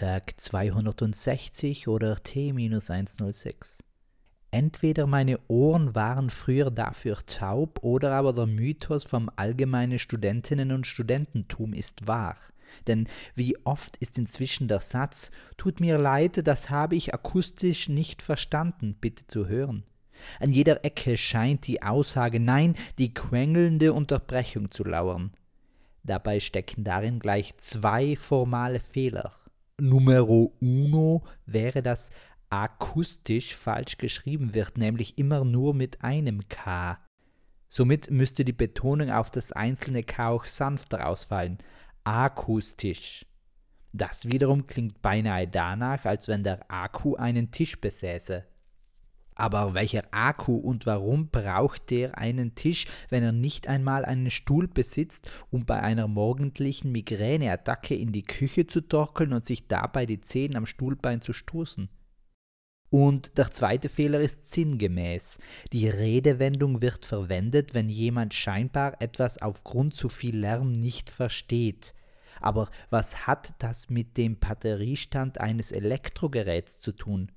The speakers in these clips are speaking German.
Tag 260 oder T-106. Entweder meine Ohren waren früher dafür taub oder aber der Mythos vom allgemeinen Studentinnen- und Studententum ist wahr. Denn wie oft ist inzwischen der Satz Tut mir leid, das habe ich akustisch nicht verstanden, bitte zu hören. An jeder Ecke scheint die Aussage Nein, die quengelnde Unterbrechung zu lauern. Dabei stecken darin gleich zwei formale Fehler. Numero uno wäre, dass akustisch falsch geschrieben wird, nämlich immer nur mit einem K. Somit müsste die Betonung auf das einzelne K auch sanfter ausfallen. Akustisch. Das wiederum klingt beinahe danach, als wenn der Akku einen Tisch besäße. Aber welcher Akku und warum braucht der einen Tisch, wenn er nicht einmal einen Stuhl besitzt, um bei einer morgendlichen Migräneattacke in die Küche zu torkeln und sich dabei die Zehen am Stuhlbein zu stoßen? Und der zweite Fehler ist sinngemäß. Die Redewendung wird verwendet, wenn jemand scheinbar etwas aufgrund zu viel Lärm nicht versteht. Aber was hat das mit dem Batteriestand eines Elektrogeräts zu tun?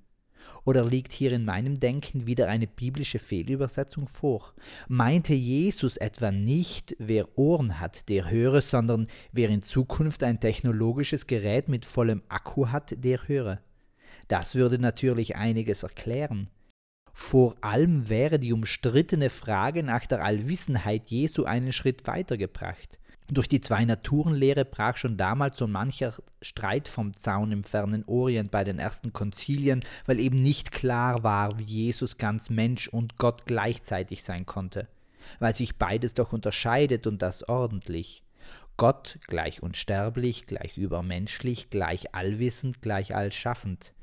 Oder liegt hier in meinem Denken wieder eine biblische Fehlübersetzung vor? Meinte Jesus etwa nicht, wer Ohren hat, der höre, sondern wer in Zukunft ein technologisches Gerät mit vollem Akku hat, der höre? Das würde natürlich einiges erklären. Vor allem wäre die umstrittene Frage nach der Allwissenheit Jesu einen Schritt weitergebracht. Durch die Zwei-Naturen-Lehre brach schon damals so mancher Streit vom Zaun im fernen Orient bei den ersten Konzilien, weil eben nicht klar war, wie Jesus ganz Mensch und Gott gleichzeitig sein konnte, weil sich beides doch unterscheidet und das ordentlich. Gott gleich unsterblich, gleich übermenschlich, gleich allwissend, gleich allschaffend.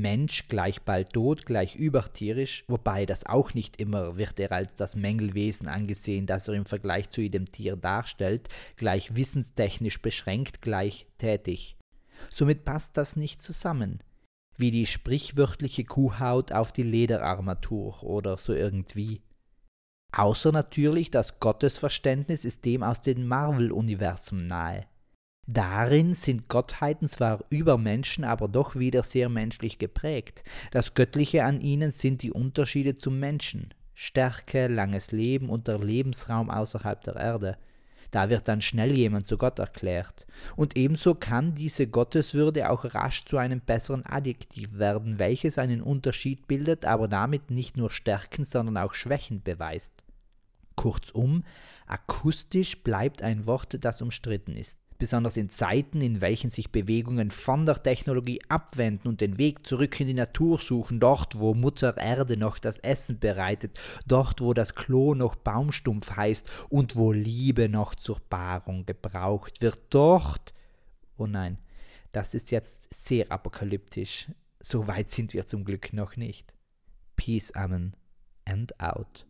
Mensch gleich bald tot, gleich übertierisch, wobei das auch nicht immer wird er als das Mängelwesen angesehen, das er im Vergleich zu jedem Tier darstellt, gleich wissenstechnisch beschränkt, gleich tätig. Somit passt das nicht zusammen. Wie die sprichwörtliche Kuhhaut auf die Lederarmatur oder so irgendwie. Außer natürlich das Gottesverständnis ist dem aus dem Marvel-Universum nahe. Darin sind Gottheiten zwar über Menschen, aber doch wieder sehr menschlich geprägt. Das Göttliche an ihnen sind die Unterschiede zum Menschen. Stärke, langes Leben und der Lebensraum außerhalb der Erde. Da wird dann schnell jemand zu Gott erklärt. Und ebenso kann diese Gotteswürde auch rasch zu einem besseren Adjektiv werden, welches einen Unterschied bildet, aber damit nicht nur Stärken, sondern auch Schwächen beweist. Kurzum, akustisch bleibt ein Wort, das umstritten ist besonders in Zeiten, in welchen sich Bewegungen von der Technologie abwenden und den Weg zurück in die Natur suchen, dort, wo Mutter Erde noch das Essen bereitet, dort, wo das Klo noch Baumstumpf heißt und wo Liebe noch zur Paarung gebraucht wird, dort. Oh nein, das ist jetzt sehr apokalyptisch. So weit sind wir zum Glück noch nicht. Peace, Amen and out.